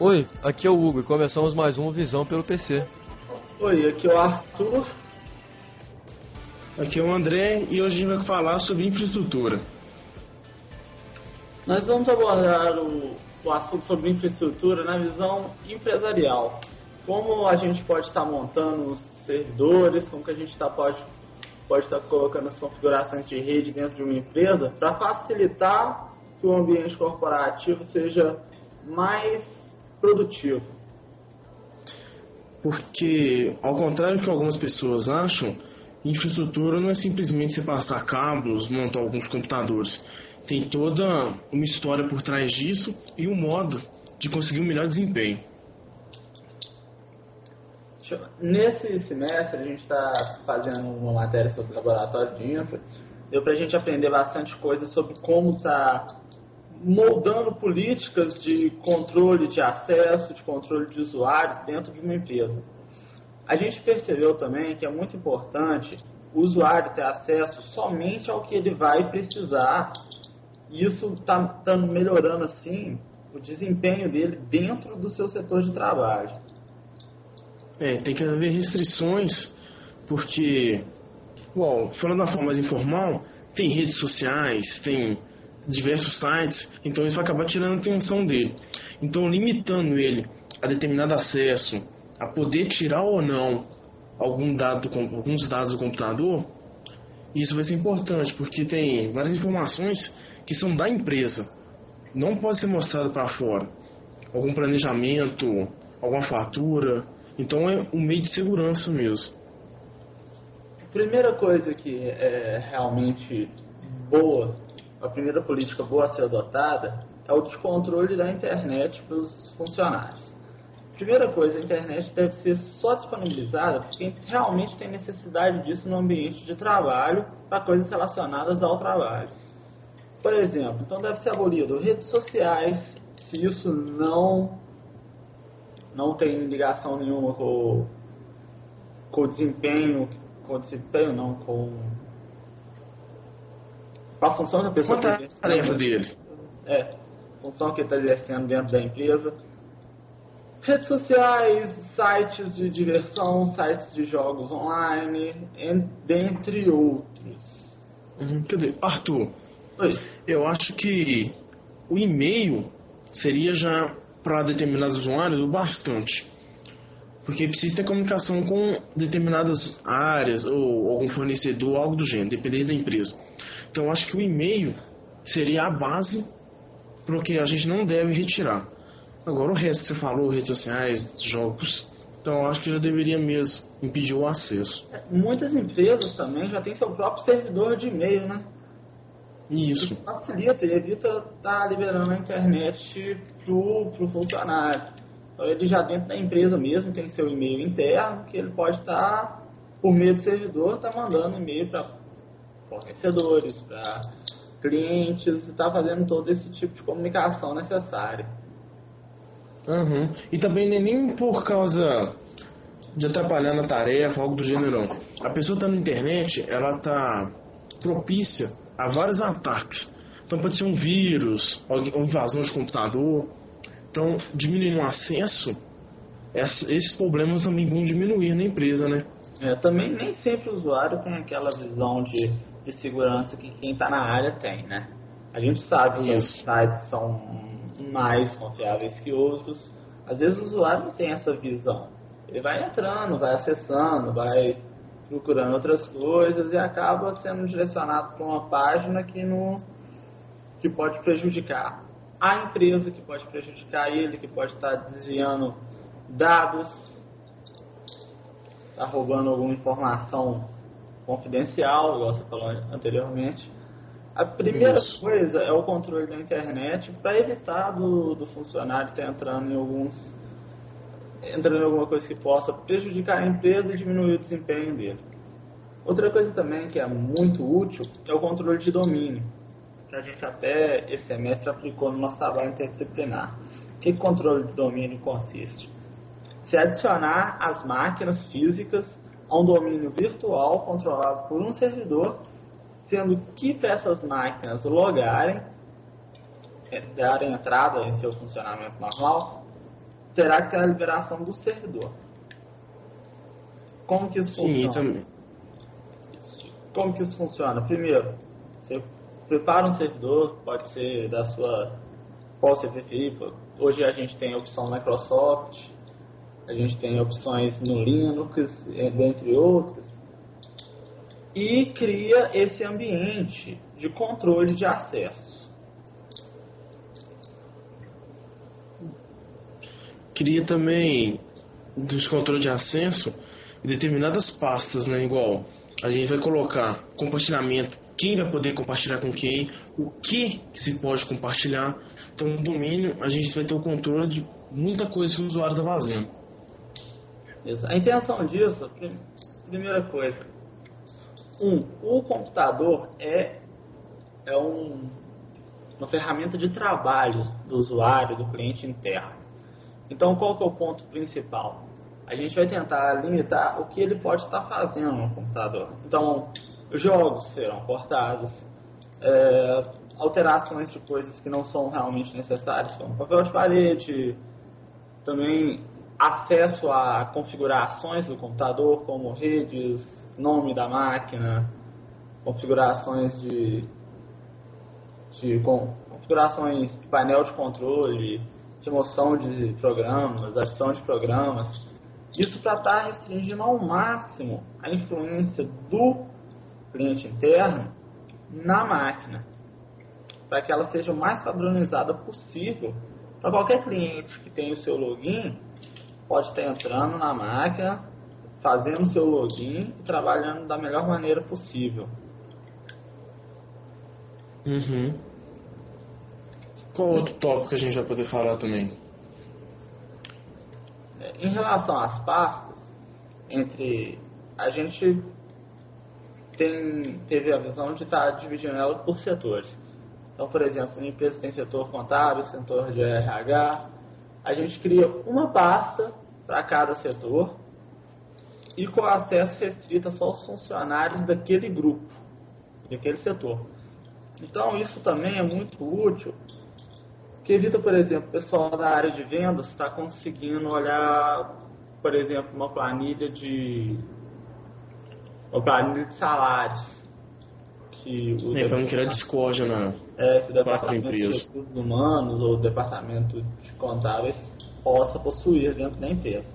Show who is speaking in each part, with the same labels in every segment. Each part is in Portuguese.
Speaker 1: Oi, aqui é o Hugo e começamos mais um Visão pelo PC.
Speaker 2: Oi, aqui é o Arthur.
Speaker 3: Aqui é o André e hoje a gente vai falar sobre infraestrutura.
Speaker 2: Nós vamos abordar o, o assunto sobre infraestrutura na visão empresarial. Como a gente pode estar montando os servidores, como que a gente tá, pode pode estar colocando as configurações de rede dentro de uma empresa para facilitar que o ambiente corporativo seja mais produtivo.
Speaker 3: Porque, ao contrário do que algumas pessoas acham, infraestrutura não é simplesmente você passar cabos, montar alguns computadores. Tem toda uma história por trás disso e um modo de conseguir um melhor desempenho.
Speaker 2: Nesse semestre a gente está fazendo uma matéria sobre laboratório de infra. Deu para a gente aprender bastante coisa sobre como está moldando políticas de controle de acesso, de controle de usuários dentro de uma empresa. A gente percebeu também que é muito importante o usuário ter acesso somente ao que ele vai precisar. E isso está tá melhorando assim o desempenho dele dentro do seu setor de trabalho.
Speaker 3: É, tem que haver restrições, porque, bom, falando da forma mais informal, tem redes sociais, tem diversos sites, então isso vai acabar tirando a atenção dele. Então, limitando ele a determinado acesso, a poder tirar ou não algum dado, alguns dados do computador, isso vai ser importante, porque tem várias informações que são da empresa, não pode ser mostrado para fora. Algum planejamento, alguma fatura, então é um meio de segurança mesmo.
Speaker 2: A primeira coisa que é realmente boa, a primeira política boa a ser adotada é o descontrole da internet para os funcionários. Primeira coisa, a internet deve ser só disponibilizada para quem realmente tem necessidade disso no ambiente de trabalho para coisas relacionadas ao trabalho. Por exemplo, então deve ser abolido redes sociais, se isso não não tem ligação nenhuma com, com o desempenho, com o desempenho não, com, com a função que a pessoa
Speaker 3: está a tarefa dele.
Speaker 2: É, função que ele está exercendo dentro da empresa. Redes sociais, sites de diversão, sites de jogos online, dentre outros.
Speaker 3: Quer dizer, Arthur,
Speaker 2: Oi.
Speaker 3: eu acho que o e-mail seria já para determinados usuários o bastante. Porque precisa ter comunicação com determinadas áreas ou algum fornecedor, algo do gênero, dependendo da empresa. Então acho que o e-mail seria a base para o que a gente não deve retirar. Agora o resto que você falou, redes sociais, jogos, então acho que já deveria mesmo impedir o acesso.
Speaker 2: Muitas empresas também já têm seu próprio servidor de e-mail, né?
Speaker 3: Isso.
Speaker 2: Facilita e evita estar tá liberando a internet pro, pro funcionário. Então ele já dentro da empresa mesmo tem seu e-mail interno que ele pode estar, tá, por meio do servidor, estar tá mandando e-mail para fornecedores, para clientes, e está fazendo todo esse tipo de comunicação necessária.
Speaker 3: Uhum. E também nem por causa de atrapalhar na tarefa, algo do gênero. A pessoa está na internet, ela está propícia a vários ataques. Então pode ser um vírus, ou invasão de computador. Então, diminuindo o acesso, esses problemas também vão diminuir na empresa, né?
Speaker 2: É, também nem sempre o usuário tem aquela visão de, de segurança que quem está na área tem, né? A gente sabe que os sites são mais confiáveis que outros. Às vezes o usuário não tem essa visão. Ele vai entrando, vai acessando, vai procurando outras coisas e acaba sendo direcionado para uma página que não que pode prejudicar a empresa, que pode prejudicar ele, que pode estar desviando dados, está roubando alguma informação confidencial, igual você falou anteriormente. A primeira Isso. coisa é o controle da internet para evitar do, do funcionário estar entrando em alguns entrando em alguma coisa que possa prejudicar a empresa e diminuir o desempenho dele. Outra coisa também que é muito útil é o controle de domínio, que a gente até esse semestre aplicou no nosso trabalho interdisciplinar. O que controle de domínio consiste? Se adicionar as máquinas físicas a um domínio virtual controlado por um servidor, sendo que para essas máquinas logarem, é, darem entrada em seu funcionamento normal, terá que ter a liberação do servidor. Como que isso
Speaker 3: Sim,
Speaker 2: funciona?
Speaker 3: também.
Speaker 2: Como que isso funciona? Primeiro, você prepara um servidor, pode ser da sua preferir. Hoje a gente tem a opção Microsoft, a gente tem opções no Linux, dentre outras. E cria esse ambiente de controle de acesso.
Speaker 3: Cria também dos controles de acesso determinadas pastas, né? Igual a gente vai colocar compartilhamento, quem vai poder compartilhar com quem, o que se pode compartilhar. Então, no domínio, a gente vai ter o controle de muita coisa que o usuário está fazendo.
Speaker 2: Isso. A intenção disso, primeira coisa, um, o computador é, é um, uma ferramenta de trabalho do usuário, do cliente interno. Então, qual que é o ponto principal? A gente vai tentar limitar o que ele pode estar fazendo no computador. Então, jogos serão cortados, é, alterações de coisas que não são realmente necessárias, como papel de parede, também acesso a configurações do computador, como redes, nome da máquina, configurações de, de com, configurações de painel de controle, remoção de programas, adição de programas. Isso para estar tá restringindo ao máximo a influência do cliente interno na máquina, para que ela seja o mais padronizada possível para qualquer cliente que tenha o seu login pode estar entrando na máquina, fazendo seu login e trabalhando da melhor maneira possível.
Speaker 3: Uhum. Qual outro tópico que a gente vai poder falar também?
Speaker 2: É, em relação às pastas, entre a gente tem, teve a visão de estar dividindo ela por setores. Então, por exemplo, a empresa tem setor contábil, setor de RH. A gente cria uma pasta para cada setor e com acesso restrito só aos funcionários daquele grupo, daquele setor. Então, isso também é muito útil, que evita, por exemplo, o pessoal da área de vendas está conseguindo olhar, por exemplo, uma planilha de uma planilha de salários que o
Speaker 3: é, para não criar discórdia na
Speaker 2: é, que o departamento de recursos humanos ou o departamento de contábeis possa possuir dentro da empresa.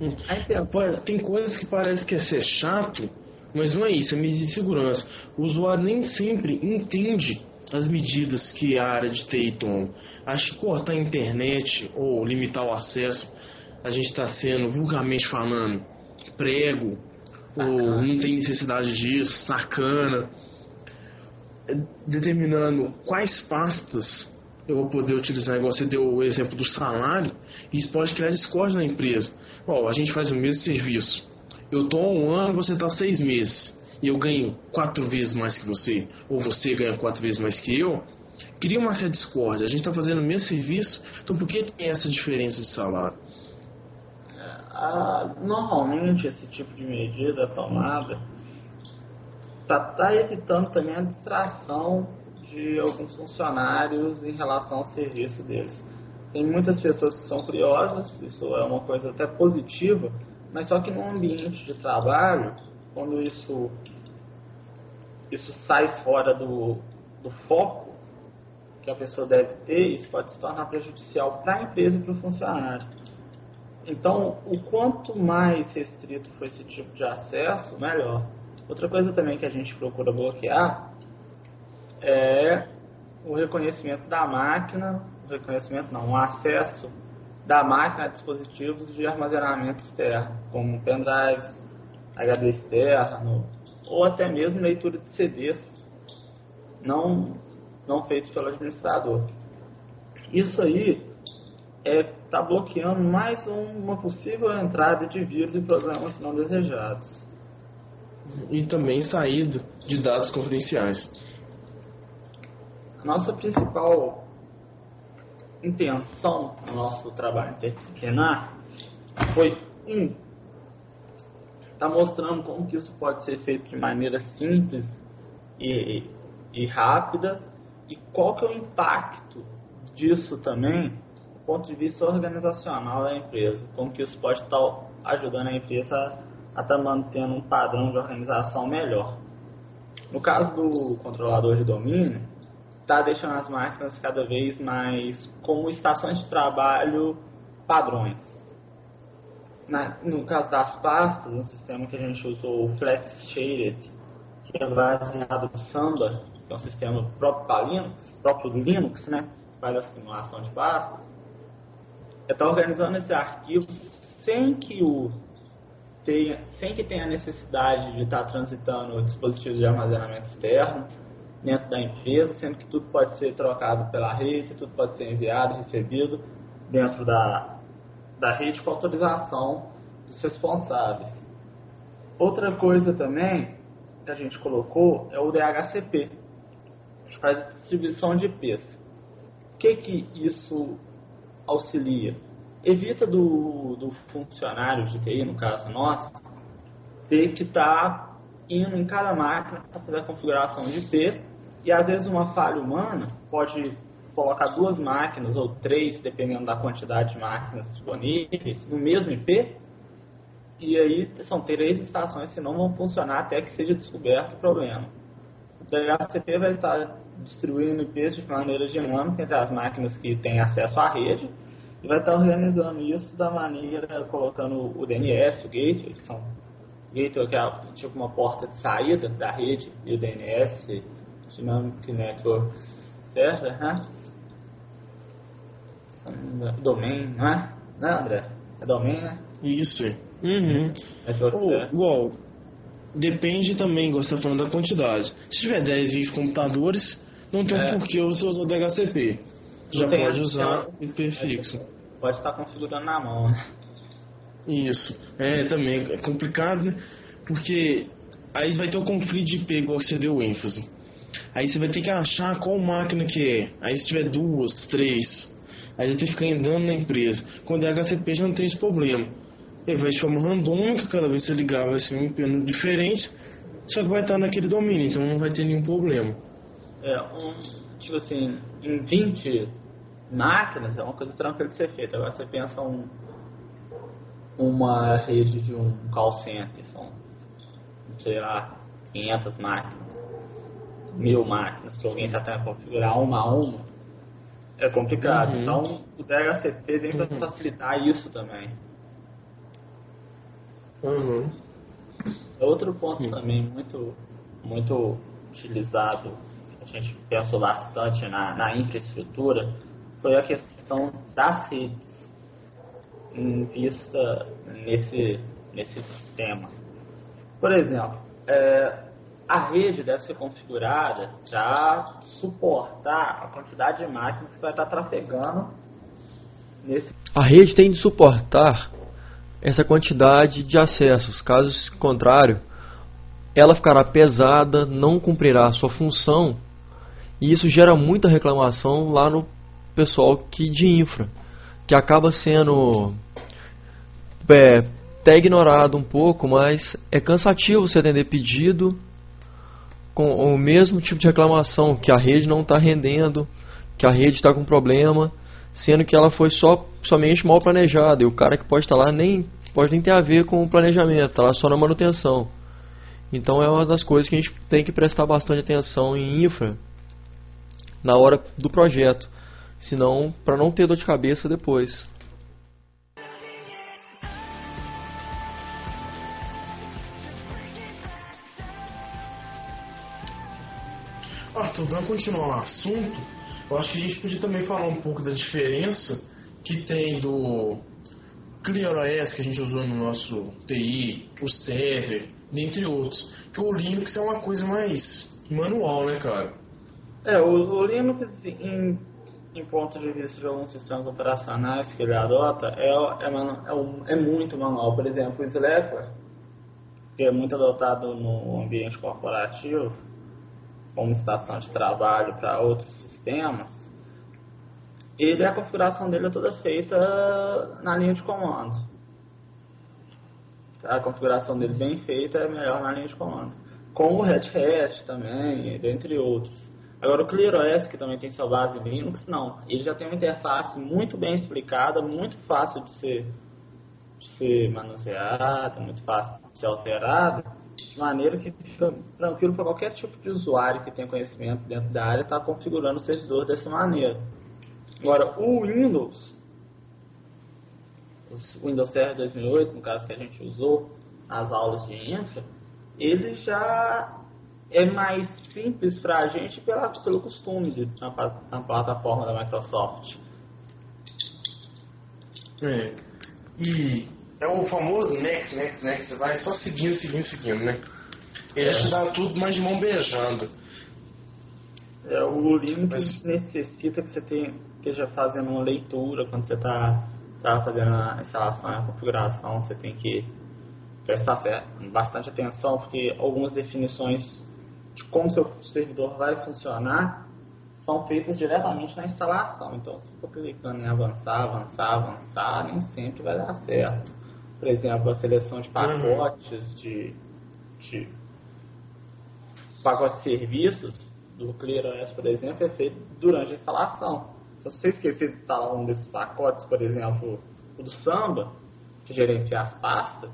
Speaker 3: Hum. Tem coisas que parece que é ser chato, mas não é isso, é medida de segurança. O usuário nem sempre entende as medidas que a área de TI toma. Acho que cortar a internet ou limitar o acesso, a gente está sendo vulgarmente falando prego, ou não tem necessidade disso, sacana, determinando quais pastas eu vou poder utilizar, igual você deu o exemplo do salário, e isso pode criar discórdia na empresa. Bom, a gente faz o mesmo serviço. Eu há um ano, você está seis meses, e eu ganho quatro vezes mais que você, ou você ganha quatro vezes mais que eu, cria uma certa discórdia. A gente está fazendo o mesmo serviço, então por que tem essa diferença de salário?
Speaker 2: Ah, normalmente esse tipo de medida tomada para estar tá evitando também a distração de alguns funcionários em relação ao serviço deles. Tem muitas pessoas que são curiosas, isso é uma coisa até positiva, mas só que no ambiente de trabalho, quando isso, isso sai fora do, do foco que a pessoa deve ter, isso pode se tornar prejudicial para a empresa e para o funcionário. Então, o quanto mais restrito for esse tipo de acesso, melhor. Outra coisa também que a gente procura bloquear é o reconhecimento da máquina, o reconhecimento não, o acesso da máquina a dispositivos de armazenamento externo, como pendrives, HD externo, ou até mesmo leitura de CDs não, não feitos pelo administrador. Isso aí está é, tá bloqueando mais uma possível entrada de vírus e programas não desejados.
Speaker 3: E também saída de dados confidenciais.
Speaker 2: Nossa principal intenção no nosso trabalho interdisciplinar foi um tá mostrando como que isso pode ser feito de maneira simples e, e rápida e qual que é o impacto disso também ponto de vista organizacional da empresa, como que isso pode estar ajudando a empresa a estar mantendo um padrão de organização melhor. No caso do controlador de domínio, está deixando as máquinas cada vez mais como estações de trabalho padrões. Na, no caso das pastas, um sistema que a gente usou, o Flex Shaded, que é baseado no Samba, que é um sistema próprio para Linux, próprio Linux, né? Faz a simulação de pastas. É estar tá organizando esse arquivo sem que o tenha, sem que tenha necessidade de estar transitando dispositivos de armazenamento externo dentro da empresa, sendo que tudo pode ser trocado pela rede, tudo pode ser enviado, recebido dentro da, da rede com autorização dos responsáveis. Outra coisa também que a gente colocou é o DHCP, que faz distribuição de IPs. O que, que isso auxilia? Evita do, do funcionário de TI, no caso nosso, ter que estar tá indo em cada máquina para fazer a configuração de IP e às vezes uma falha humana pode colocar duas máquinas ou três, dependendo da quantidade de máquinas disponíveis, no mesmo IP e aí são três estações que não vão funcionar até que seja descoberto o problema. O DHCP vai estar distribuindo IPs de maneira dinâmica entre as máquinas que têm acesso à rede e vai estar organizando isso da maneira colocando o DNS, o gateway, que são gateway que é tipo uma porta de saída da rede e o DNS, Dynamic Network Server, né? Domain, não é? Não é, André? É domain, né?
Speaker 3: Isso. Uhum.
Speaker 2: Oh,
Speaker 3: depende também, você está falando, da quantidade. Se tiver 10, 20 computadores, não tem é. um porquê você usar o DHCP. Já pode usar o IP fixo.
Speaker 2: Pode estar configurando na mão, né?
Speaker 3: Isso. É, também é complicado, né? Porque aí vai ter o conflito de IP, igual você deu ênfase. Aí você vai ter que achar qual máquina que é. Aí se tiver duas, três, aí você tem que ficar andando na empresa. Com o DHCP já não tem esse problema ele vai de forma randômica, cada vez que você ligar vai ser um IP diferente, só que vai estar naquele domínio, então não vai ter nenhum problema.
Speaker 2: É, um, tipo assim, em 20 máquinas é uma coisa tranquila de ser feita. Agora você pensa um, uma rede de um call center, são, sei lá, 500 máquinas, mil máquinas, que alguém está tentando configurar uma a uma, é complicado. Uhum. Então o DHCP vem para uhum. facilitar isso também.
Speaker 3: Uhum.
Speaker 2: Outro ponto também muito, muito utilizado, a gente pensou bastante na, na infraestrutura, foi a questão das redes em vista nesse, nesse sistema. Por exemplo, é, a rede deve ser configurada para suportar a quantidade de máquinas que vai estar trafegando nesse.
Speaker 1: A rede tem de suportar essa quantidade de acessos. Caso contrário, ela ficará pesada, não cumprirá sua função e isso gera muita reclamação lá no pessoal que de infra, que acaba sendo é, até ignorado um pouco, mas é cansativo você atender pedido com o mesmo tipo de reclamação, que a rede não está rendendo, que a rede está com problema, sendo que ela foi só somente mal planejada e o cara que pode estar lá nem pode nem ter a ver com o planejamento, está lá só na manutenção. Então é uma das coisas que a gente tem que prestar bastante atenção em infra na hora do projeto, senão para não ter dor de cabeça depois.
Speaker 3: Arthur, dando continuar o assunto, eu acho que a gente podia também falar um pouco da diferença que tem do ClearOS que a gente usou no nosso TI, o server, dentre outros. Que o Linux é uma coisa mais manual, né, cara?
Speaker 2: É, o, o Linux, em, em ponto de vista de alguns sistemas operacionais que ele adota, é, é, é, é muito manual. Por exemplo, o Slackware, que é muito adotado no ambiente corporativo, como estação de trabalho para outros sistemas, ele a configuração dele é toda feita na linha de comando. A configuração dele bem feita é melhor na linha de comando. Com o Red Hat também, dentre outros. Agora o ClearOS, que também tem sua base Linux, não. Ele já tem uma interface muito bem explicada, muito fácil de ser, de ser manuseada, muito fácil de ser alterada, de maneira que fica tranquilo para qualquer tipo de usuário que tenha conhecimento dentro da área estar tá configurando o servidor dessa maneira. Agora, o Windows, o Windows Server 2008, no caso que a gente usou nas aulas de infra, ele já é mais simples para a gente pela, pelo costume de, na, na plataforma da Microsoft.
Speaker 3: É. E é o famoso next, next, next. Você vai só seguindo, seguindo, seguindo, né? Ele é. te dá tudo, mas de mão beijando.
Speaker 2: É, o Linux mas... necessita que você tenha, esteja fazendo uma leitura quando você está tá fazendo a instalação e a configuração. Você tem que prestar bastante atenção, porque algumas definições de como seu servidor vai funcionar são feitas diretamente na instalação. Então, se for clicando em avançar, avançar, avançar, nem sempre vai dar certo. Por exemplo, a seleção de pacotes de, de pacotes de serviços do ClearOS, por exemplo, é feito durante a instalação. Se você esquecer de instalar um desses pacotes, por exemplo, o do Samba, que gerencia as pastas,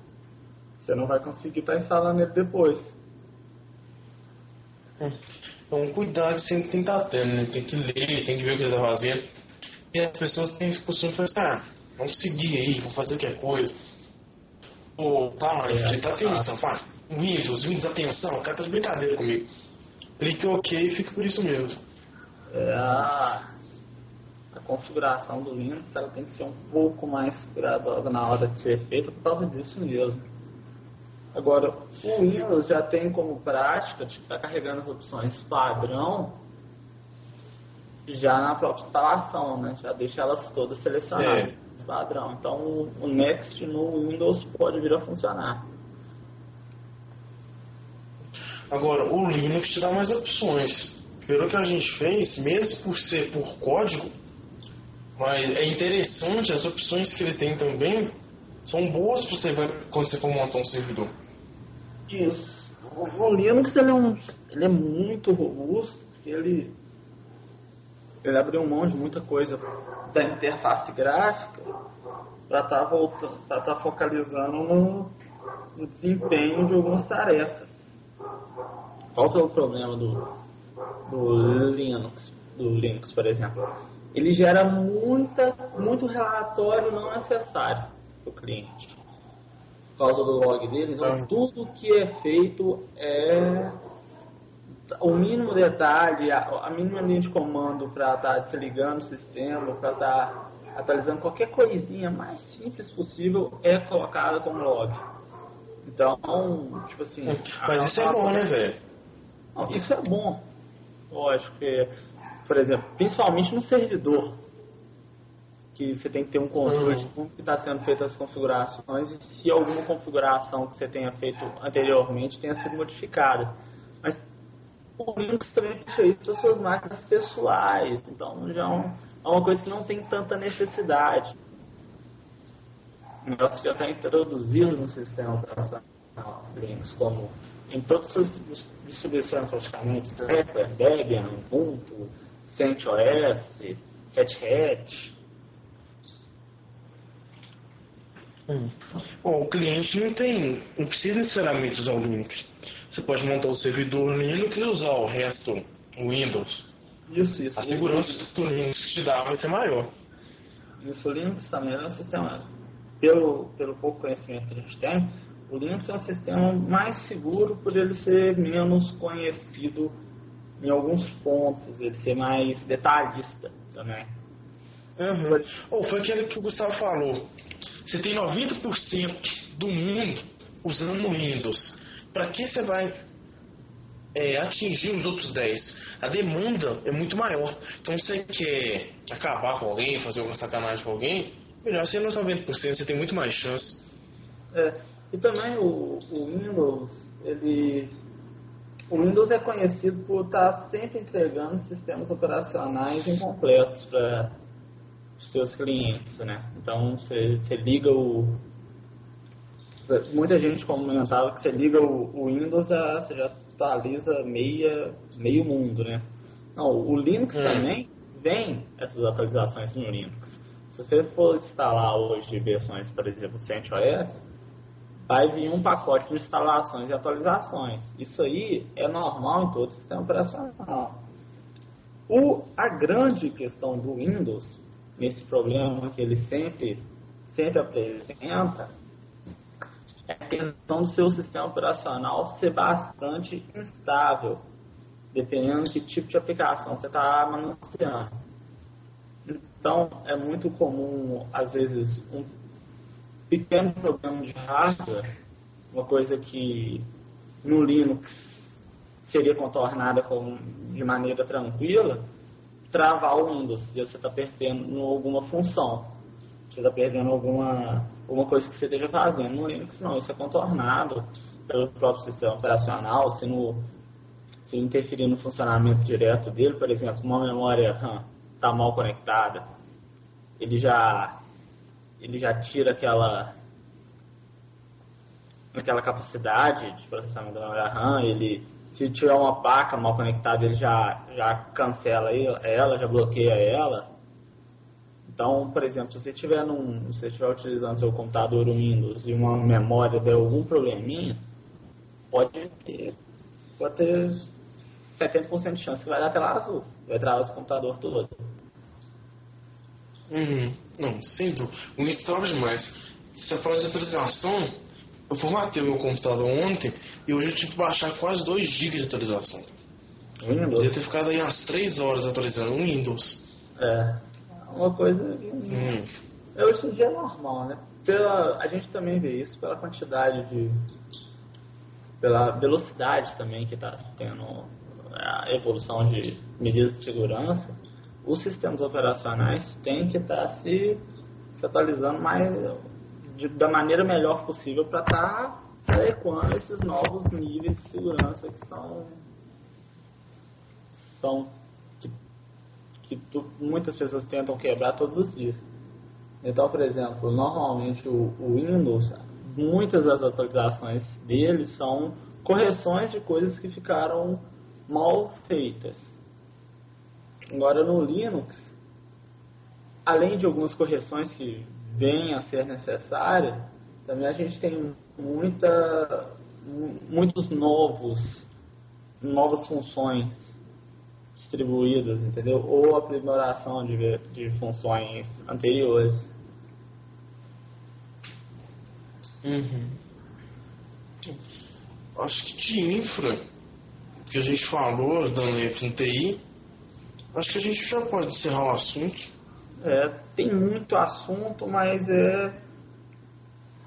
Speaker 2: você não vai conseguir estar instalando ele depois.
Speaker 3: Então, cuidado sempre tem que estar tendo, né? Tem que ler, tem que ver o que você está fazendo. E as pessoas têm o costume de falar assim, ah, vamos seguir aí, vamos fazer qualquer coisa. Pô, tá, mas é, tá atenção, pá. Windows, Windows, atenção, o cara tá de brincadeira comigo. Clique OK e fica por isso mesmo.
Speaker 2: É, a, a configuração do Linux ela tem que ser um pouco mais cuidadosa na hora de ser feita por causa disso mesmo. Agora, o Windows já tem como prática de estar carregando as opções padrão já na própria instalação, né? Já deixa elas todas selecionadas é. padrão. Então, o Next no Windows pode vir a funcionar.
Speaker 3: Agora, o Linux te dá mais opções. Pelo que a gente fez, mesmo por ser por código, mas é interessante, as opções que ele tem também são boas para você quando você for montar um servidor.
Speaker 2: Isso. O, Linux ele é, um, ele é muito robusto, ele, ele abriu mão de muita coisa da interface gráfica para estar tá voltando, para estar tá focalizando no, no, desempenho de algumas tarefas. Qual que é o problema do, do Linux, do Linux, por exemplo? Ele gera muita, muito relatório não necessário para o cliente causa do log dele. Então, ah. tudo que é feito é o mínimo detalhe, a, a mínima linha de comando para estar tá desligando o sistema, para estar tá atualizando qualquer coisinha mais simples possível é colocada como log. Então, tipo assim.
Speaker 3: Mas isso é bom, né, velho?
Speaker 2: Isso é bom. Lógico que, por exemplo, principalmente no servidor que você tem que ter um controle de como está sendo feitas as configurações e se alguma configuração que você tenha feito anteriormente tenha sido modificada. Mas o Linux também puxa isso para suas máquinas pessoais, então já é, é uma coisa que não tem tanta necessidade. O negócio já está introduzido no sistema operacional Linux, como em todas as distribuições praticamente, Debian, Ubuntu, CentOS, Red Hat,
Speaker 3: Hum. Bom, o cliente não tem, não precisa necessariamente usar o Linux. Você pode montar o servidor Linux e usar o resto, o Windows.
Speaker 2: Isso, isso.
Speaker 3: A segurança do Linux te dá vai ser maior.
Speaker 2: Isso, o Linux também é um sistema, pelo, pelo pouco conhecimento que a gente tem, o Linux é um sistema mais seguro por ele ser menos conhecido em alguns pontos, ele ser mais detalhista também.
Speaker 3: Uhum. Ou oh, foi aquele que o Gustavo falou. Você tem 90% do mundo usando Windows. Para que você vai é, atingir os outros 10? A demanda é muito maior. Então, se você quer acabar com alguém, fazer alguma sacanagem com alguém, melhor ser nos 90%, você tem muito mais chance.
Speaker 2: É, e também o, o Windows, ele o Windows é conhecido por estar sempre entregando sistemas operacionais incompletos para seus clientes, né? Então você, você liga o muita gente comentava que você liga o, o Windows, a, você já atualiza meia, meio mundo, né? Não, o Linux
Speaker 3: Hum.
Speaker 2: também vem essas atualizações no Linux. Se você for instalar hoje versões, por exemplo, CentOS, vai vir um pacote de instalações e atualizações. Isso aí é normal em todo sistema operacional. O, a grande questão do Windows, nesse problema que ele sempre, sempre apresenta, é a questão do seu sistema operacional ser bastante instável, dependendo de que tipo de aplicação você está manuseando. Então, é muito comum, às vezes, um pequeno problema de hardware, uma coisa que no Linux seria contornada com, de maneira tranquila, travar o Windows e você está perdendo alguma função. Você está perdendo alguma, alguma coisa que você esteja fazendo. No Linux não, isso é contornado pelo próprio sistema operacional, se, no, se interferir no funcionamento direto dele, por exemplo, uma memória RAM está mal conectada, ele já ele já tira aquela aquela capacidade de processamento da memória RAM, ele se tiver uma placa mal conectada, ele já já cancela ela, já bloqueia ela. Então, por exemplo, se você estiver num, se estiver utilizando seu computador Windows e uma memória der algum probleminha, pode ter, pode ter 70% de chance que vai dar tela azul, vai travar o computador todo.
Speaker 3: Uhum. Não, sem dúvida. O Windows trava demais. Você falando de atualização, eu formatei o meu computador ontem e hoje eu tive que baixar quase 2 GB de atualização.
Speaker 2: Windows?
Speaker 3: Deve ter ficado aí umas 3 horas atualizando o Windows.
Speaker 2: É, uma coisa
Speaker 3: Hum.
Speaker 2: é, hoje em dia é normal, né? Pela, a gente também vê isso pela quantidade de. pela velocidade também que está tendo a evolução de medidas de segurança. Os sistemas operacionais têm que estar se, se atualizando mais de- da maneira melhor possível para estar adequando esses novos níveis de segurança que são são que, que tu- muitas pessoas tentam quebrar todos os dias. Então, por exemplo, normalmente o, o Windows, muitas das atualizações dele são correções de coisas que ficaram mal feitas. Agora no Linux, além de algumas correções que venham a ser necessárias, também a gente tem muita, mu- muitos novos, novas funções distribuídas, entendeu? Ou aprimoração de, de funções anteriores.
Speaker 3: Uhum. Acho que de infra, que a gente falou, dando ênfase no TI, acho que a gente já pode encerrar o assunto.
Speaker 2: É, tem muito assunto, mas é,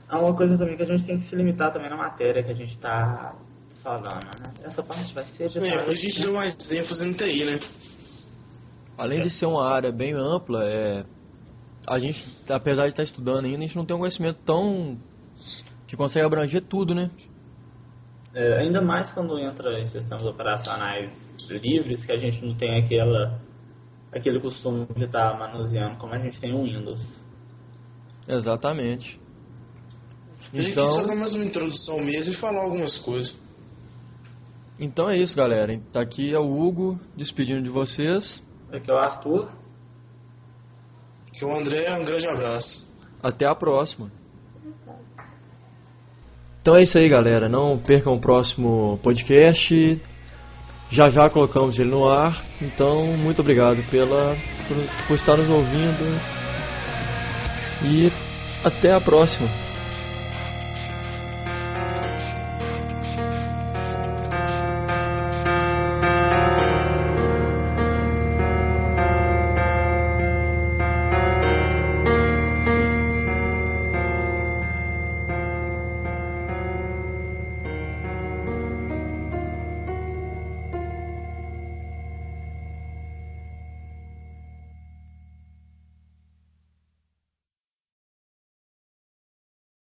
Speaker 2: é uma coisa também que a gente tem que se limitar também na matéria que a gente está falando, né? Essa parte vai ser de
Speaker 3: É, a gente deu mais ênfase no TI, né?
Speaker 1: Além de ser uma área bem ampla, é, a gente, apesar de estar estudando ainda, a gente não tem um conhecimento tão que consegue abranger tudo, né?
Speaker 2: É, ainda mais quando entra em sistemas operacionais livres, que a gente não tem aquela, aquele costume de estar manuseando como a gente tem o Windows.
Speaker 1: Exatamente.
Speaker 3: A gente só dar
Speaker 1: Então,
Speaker 3: mais uma introdução mesmo e falar algumas coisas.
Speaker 1: então é isso, galera. Tá aqui é o Hugo despedindo de vocês.
Speaker 2: Aqui é o Arthur.
Speaker 3: Que o André, um grande abraço.
Speaker 1: Até a próxima. Então é isso aí, galera. Não percam o próximo podcast. Já já colocamos ele no ar. Então, muito obrigado pela por, por estar nos ouvindo. E até a próxima.